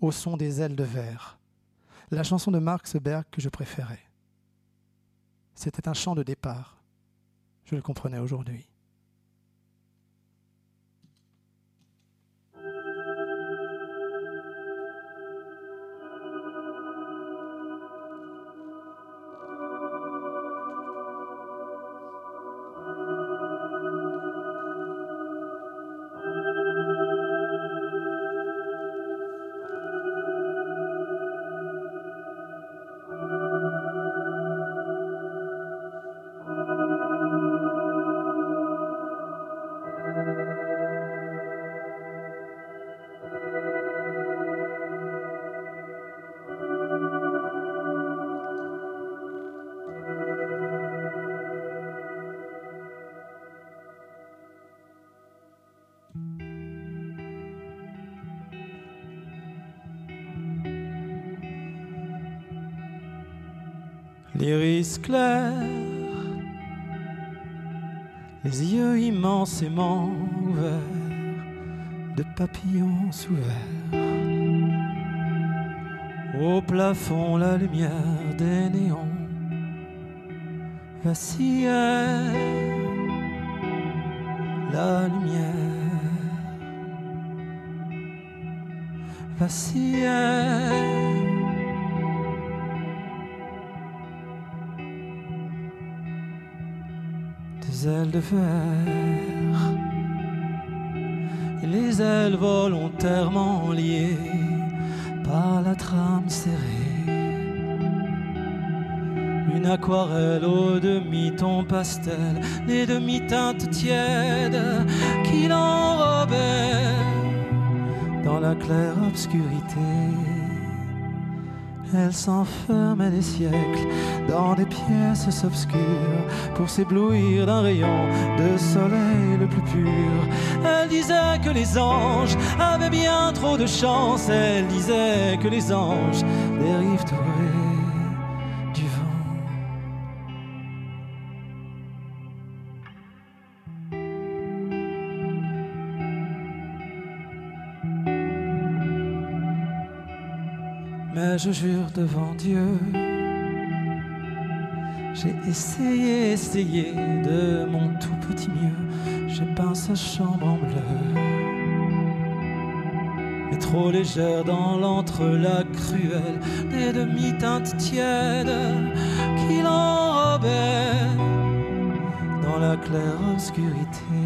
Speaker 1: au son des ailes de verre, la chanson de Mark Seberg que je préférais. C'était un chant de départ. Je le comprenais aujourd'hui. L'iris clair, les yeux immensément ouverts de papillons ouverts. Au plafond, la lumière des néons vacillait. La lumière vacillait. Des ailes de et les ailes volontairement liées par la trame serrée. Une aquarelle au demi-ton pastel, les demi-teintes tièdes qui l'enrobaient dans la claire obscurité. Elle s'enfermait des siècles dans des pièces obscures pour s'éblouir d'un rayon de soleil le plus pur. Elle disait que les anges avaient bien trop de chance. Elle disait que les anges dérivent au gré du vent. Mais je jure devant Dieu, j'ai essayé, essayé de mon tout petit mieux. J'ai peint sa chambre en bleu. Mais trop légère dans l'entrelac cruel des demi-teintes tièdes qui l'enrobaient dans la claire obscurité.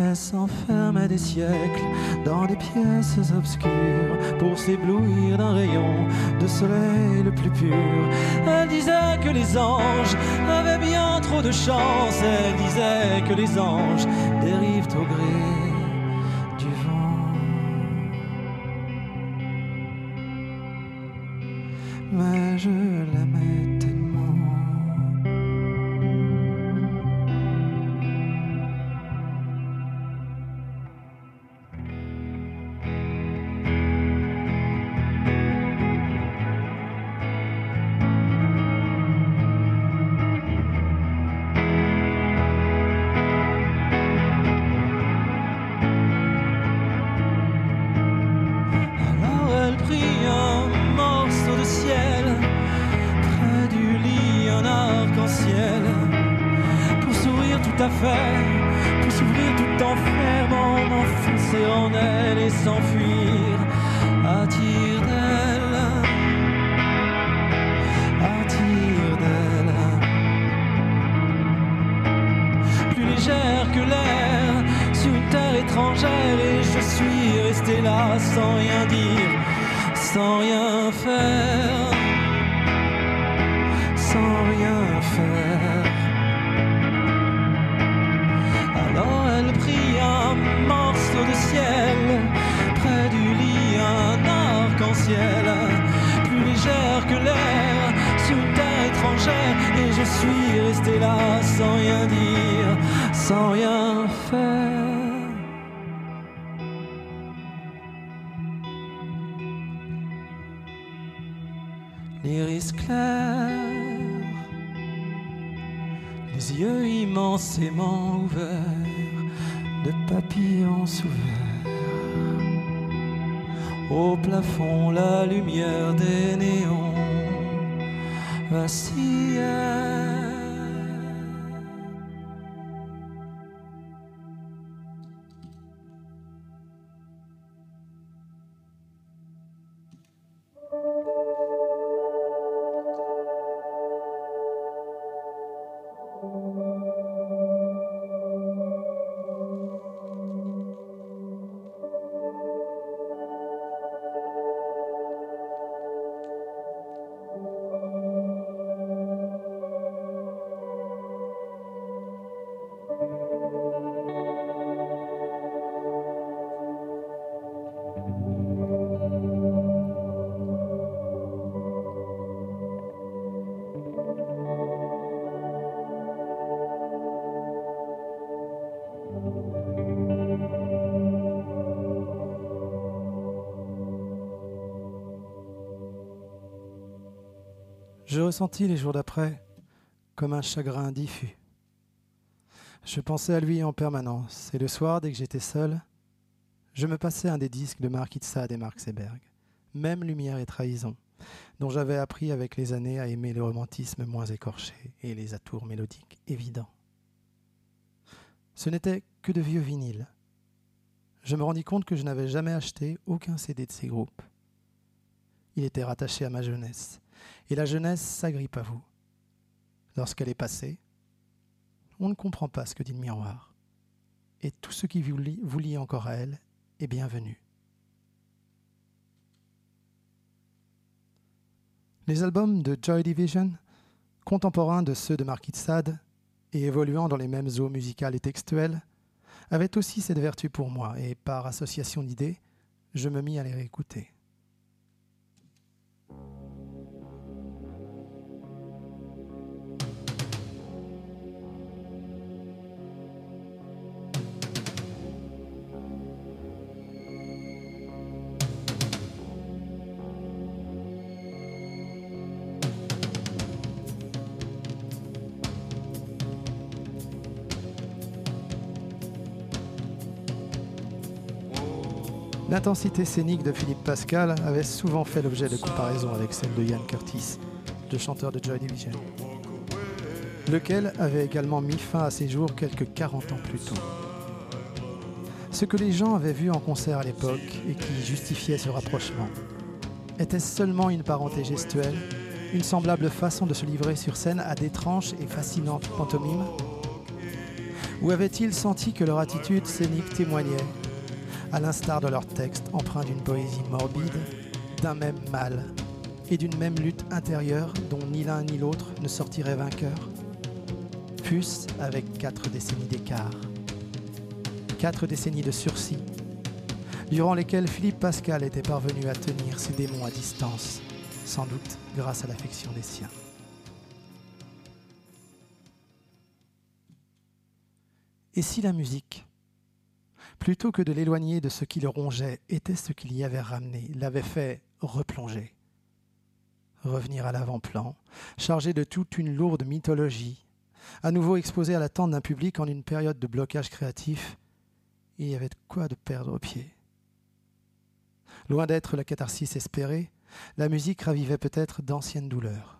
Speaker 1: Elle s'enfermait des siècles dans des pièces obscures pour s'éblouir d'un rayon de soleil le plus pur. Elle disait que les anges avaient bien trop de chance. Elle disait que les anges dérivent au gré L'iris clair, les yeux immensément ouverts de papillons ouverts. Au plafond, la lumière des néons vacillait. Ressentis les jours d'après comme un chagrin diffus. Je pensais à lui en permanence, et le soir, dès que j'étais seul, je me passais un des disques de de Sade et Mark Seberg, même Lumière et Trahison, dont j'avais appris avec les années à aimer le romantisme moins écorché et les atours mélodiques évidents. Ce n'était que de vieux vinyles. Je me rendis compte que je n'avais jamais acheté aucun CD de ces groupes. Il était rattaché à ma jeunesse, et la jeunesse s'agrippe à vous. Lorsqu'elle est passée, on ne comprend pas ce que dit le miroir, et tout ce qui vous lie, encore à elle est bienvenu. Les albums de Joy Division, contemporains de ceux de Marquis de Sade et évoluant dans les mêmes eaux musicales et textuelles, avaient aussi cette vertu pour moi, et par association d'idées, je me mis à les réécouter. L'intensité scénique de Philippe Pascal avait souvent fait l'objet de comparaisons avec celle de Ian Curtis, le chanteur de Joy Division, lequel avait également mis fin à ses jours quelques 40 ans plus tôt. Ce que les gens avaient vu en concert à l'époque et qui justifiait ce rapprochement, était-ce seulement une parenté gestuelle, une semblable façon de se livrer sur scène à d'étranges et fascinantes pantomimes Ou avaient-ils senti que leur attitude scénique témoignait à l'instar de leur texte empreint d'une poésie morbide, d'un même mal et d'une même lutte intérieure dont ni l'un ni l'autre ne sortirait vainqueur Fût-ce avec quatre décennies d'écart, quatre décennies de sursis, durant lesquelles Philippe Pascal était parvenu à tenir ses démons à distance, sans doute grâce à l'affection des siens. Et si la musique plutôt que de l'éloigner de ce qui le rongeait, était ce qu'il y avait ramené, l'avait fait replonger, revenir à l'avant-plan, chargé de toute une lourde mythologie, à nouveau exposé à l'attente d'un public en une période de blocage créatif, il y avait de quoi de perdre pied. Loin d'être la catharsis espérée, la musique ravivait peut-être d'anciennes douleurs.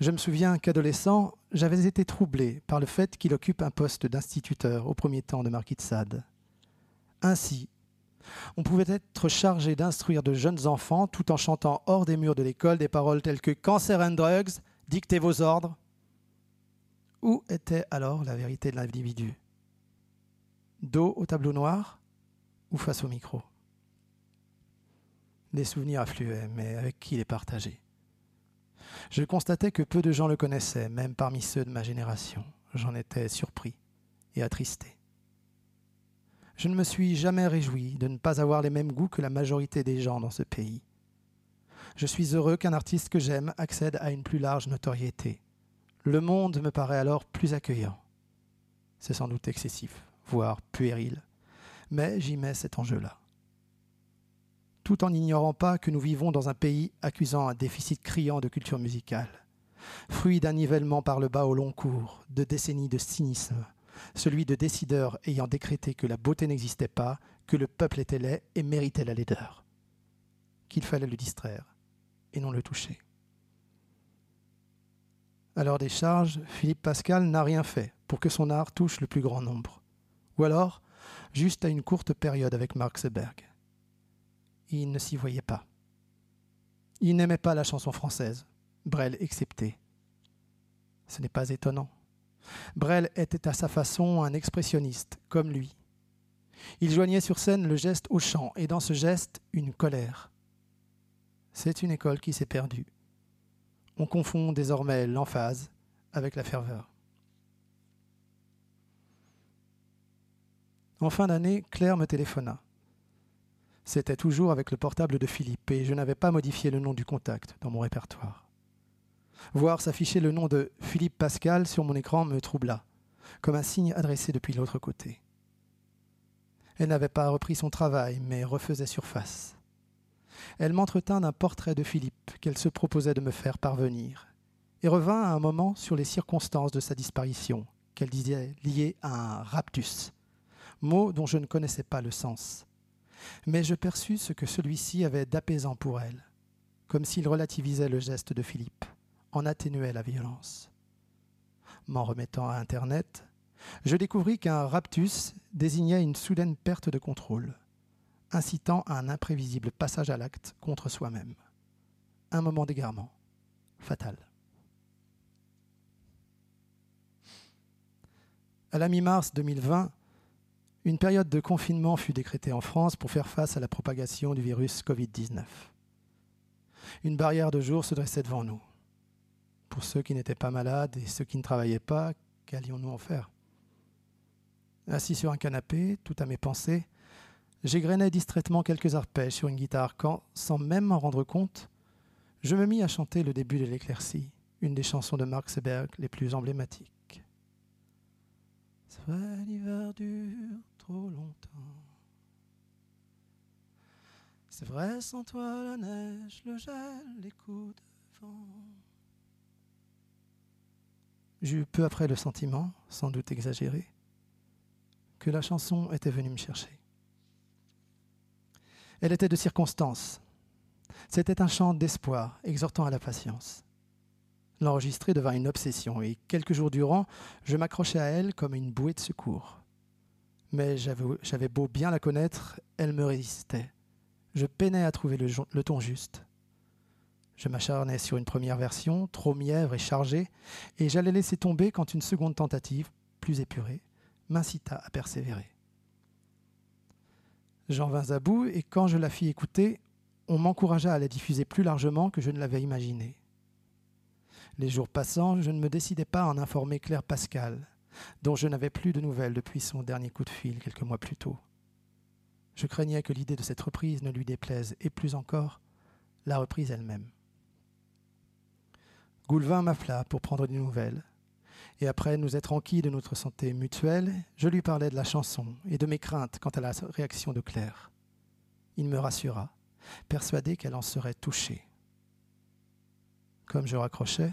Speaker 1: Je me souviens qu'adolescent, j'avais été troublé par le fait qu'il occupe un poste d'instituteur au premier temps de Marquis de Sade. Ainsi, on pouvait être chargé d'instruire de jeunes enfants tout en chantant hors des murs de l'école des paroles telles que Cancer and drugs, dictez vos ordres. Où était alors la vérité de l'individu? Dos au tableau noir ou face au micro? Les souvenirs affluaient, mais avec qui les partager? Je constatais que peu de gens le connaissaient, même parmi ceux de ma génération. J'en étais surpris et attristé. Je ne me suis jamais réjoui de ne pas avoir les mêmes goûts que la majorité des gens dans ce pays. Je suis heureux qu'un artiste que j'aime accède à une plus large notoriété. Le monde me paraît alors plus accueillant. C'est sans doute excessif, voire puéril, mais j'y mets cet enjeu-là tout en n'ignorant pas que nous vivons dans un pays accusant un déficit criant de culture musicale, fruit d'un nivellement par le bas au long cours, de décennies de cynisme, celui de décideurs ayant décrété que la beauté n'existait pas, que le peuple était laid et méritait la laideur, qu'il fallait le distraire et non le toucher. À l'heure des charges, Philippe Pascal n'a rien fait pour que son art touche le plus grand nombre, ou alors juste à une courte période avec Mark Seberg il ne s'y voyait pas. Il n'aimait pas la chanson française, Brel excepté. Ce n'est pas étonnant. Brel était à sa façon un expressionniste, comme lui. Il joignait sur scène le geste au chant, et dans ce geste, une colère. C'est une école qui s'est perdue. On confond désormais l'emphase avec la ferveur. En fin d'année, Claire me téléphona. C'était toujours avec le portable de Philippe et je n'avais pas modifié le nom du contact dans mon répertoire. Voir s'afficher le nom de Philippe Pascal sur mon écran me troubla, comme un signe adressé depuis l'autre côté. Elle n'avait pas repris son travail, mais refaisait surface. Elle m'entretint d'un portrait de Philippe qu'elle se proposait de me faire parvenir, et revint à un moment sur les circonstances de sa disparition, qu'elle disait liées à un raptus, mot dont je ne connaissais pas le sens. Mais je perçus ce que celui-ci avait d'apaisant pour elle, comme s'il relativisait le geste de Philippe, en atténuait la violence. M'en remettant à Internet, je découvris qu'un raptus désignait une soudaine perte de contrôle, incitant à un imprévisible passage à l'acte contre soi-même. Un moment d'égarement, fatal. À la mi-mars 2020, une période de confinement fut décrétée en France pour faire face à la propagation du virus Covid-19. Une barrière de jour se dressait devant nous. Pour ceux qui n'étaient pas malades et ceux qui ne travaillaient pas, qu'allions-nous en faire? Assis sur un canapé, tout à mes pensées, j'égrenais distraitement quelques arpèges sur une guitare quand, sans même m'en rendre compte, je me mis à chanter le début de l'éclaircie, une des chansons de Mark Seberg les plus emblématiques. Vrai, l'hiver C'est vrai, sans toi, la neige, le gel, les coups de vent. J'eus peu après le sentiment, sans doute exagéré, que la chanson était venue me chercher. Elle était de circonstance. C'était un chant d'espoir, exhortant à la patience. L'enregistrer devint une obsession, et quelques jours durant, je m'accrochais à elle comme une bouée de secours. Mais j'avais beau bien la connaître, elle me résistait. Je peinais à trouver le, ton juste. Je m'acharnais sur une première version, trop mièvre et chargée, et j'allais laisser tomber quand une seconde tentative, plus épurée, m'incita à persévérer. J'en vins à bout, et quand je la fis écouter, on m'encouragea à la diffuser plus largement que je ne l'avais imaginé. Les jours passant, je ne me décidais pas à en informer Claire Pascal, dont je n'avais plus de nouvelles depuis son dernier coup de fil quelques mois plus tôt. Je craignais que l'idée de cette reprise ne lui déplaise, et plus encore, la reprise elle-même. Goulevin m'appela pour prendre des nouvelles, et après nous être enquis de notre santé mutuelle, je lui parlais de la chanson et de mes craintes quant à la réaction de Claire. Il me rassura, persuadé qu'elle en serait touchée. Comme je raccrochais,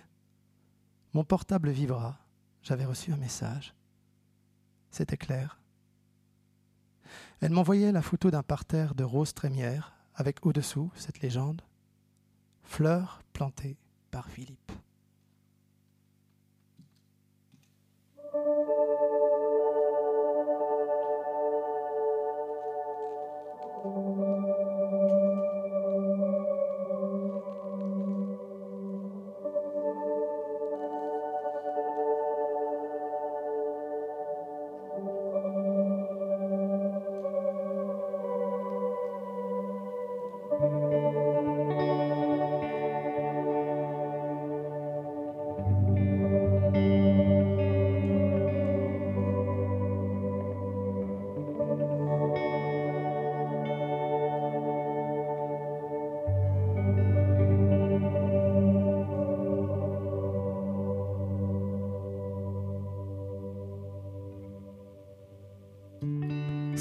Speaker 1: mon portable vibra. J'avais reçu un message. C'était Claire. Elle m'envoyait la photo d'un parterre de roses trémières avec au-dessous cette légende Fleurs plantées par Philippe.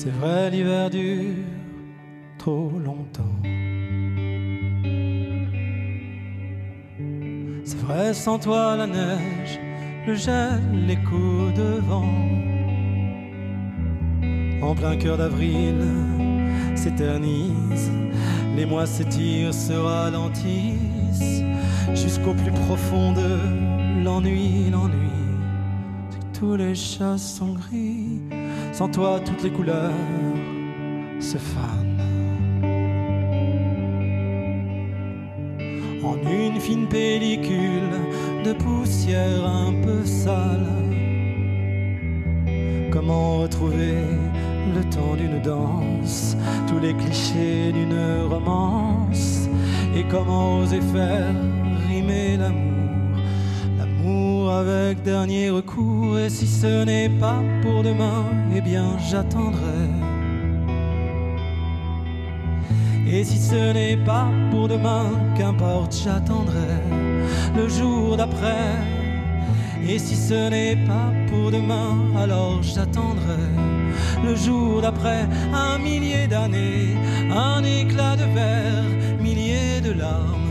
Speaker 1: C'est vrai, l'hiver dure trop longtemps. C'est vrai, sans toi, la neige, le gel, les coups de vent. En plein cœur d'avril s'éternise, les mois s'étirent, se ralentissent, jusqu'au plus profond de l'ennui, l'ennui. Tous les chats sont gris sans toi, toutes les couleurs se fanent. En une fine pellicule de poussière un peu sale. Comment retrouver le temps d'une danse, tous les clichés d'une romance, et comment oser faire dernier recours. Et si ce n'est pas pour demain, eh bien j'attendrai. Et si ce n'est pas pour demain, qu'importe, j'attendrai le jour d'après. Et si ce n'est pas pour demain, alors j'attendrai le jour d'après un millier d'années, un éclat de verre de larmes,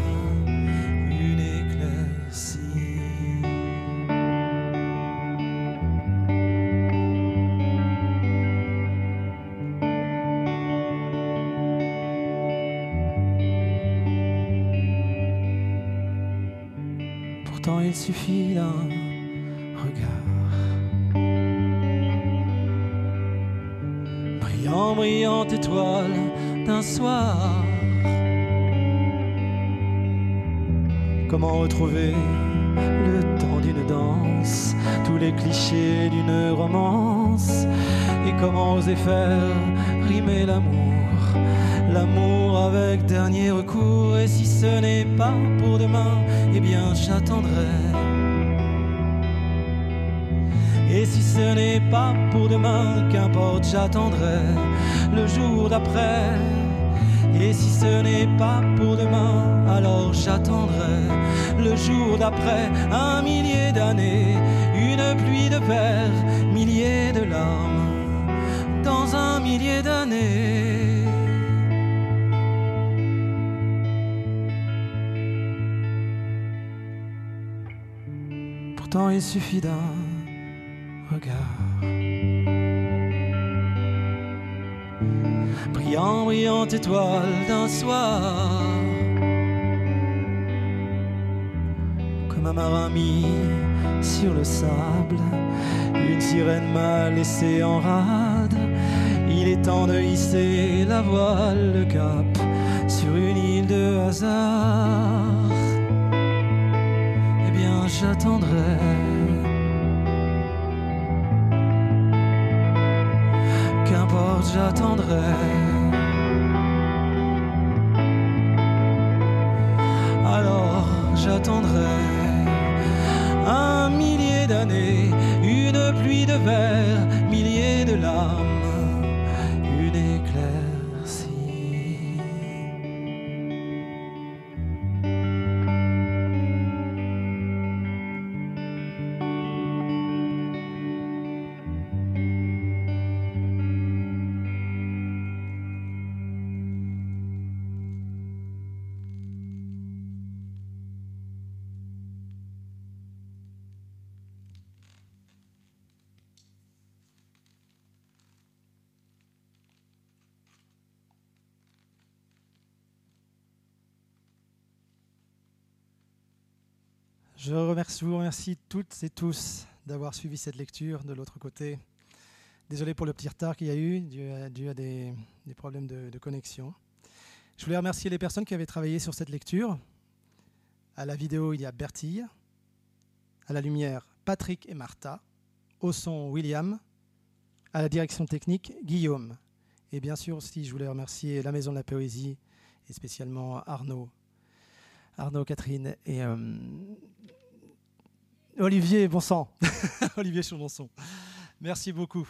Speaker 1: suffit d'un regard. Brillant, brillante étoile d'un soir. Comment retrouver le temps d'une danse, tous les clichés d'une romance Et comment oser faire rimer l'amour, l'amour avec dernier recours Et si ce n'est pas pour demain, eh bien j'attendrai et si ce n'est pas pour demain, qu'importe, j'attendrai le jour d'après. Et si ce n'est pas pour demain, alors j'attendrai le jour d'après. Un millier d'années, une pluie de verre, milliers de larmes, dans un millier d'années. Il suffit d'un regard. Brillant, brillante étoile d'un soir. Comme un marin mis sur le sable, une sirène m'a laissé en rade. Il est temps de hisser la voile, le cap sur une île de hasard. J'attendrai. Qu'importe, j'attendrai. Je vous remercie toutes et tous d'avoir suivi cette lecture de l'autre côté. Désolé pour le petit retard qu'il y a eu, dû à, des, problèmes de, de connexion. Je voulais remercier les personnes qui avaient travaillé sur cette lecture. À la vidéo, il y a Bertille. À la lumière, Patrick et Martha. Au son, William. À la direction technique, Guillaume. Et bien sûr aussi, je voulais remercier la Maison de la Poésie et spécialement Arnaud. Arnaud, Catherine et euh, Olivier Bonsan. Olivier Chaudonson. Merci beaucoup.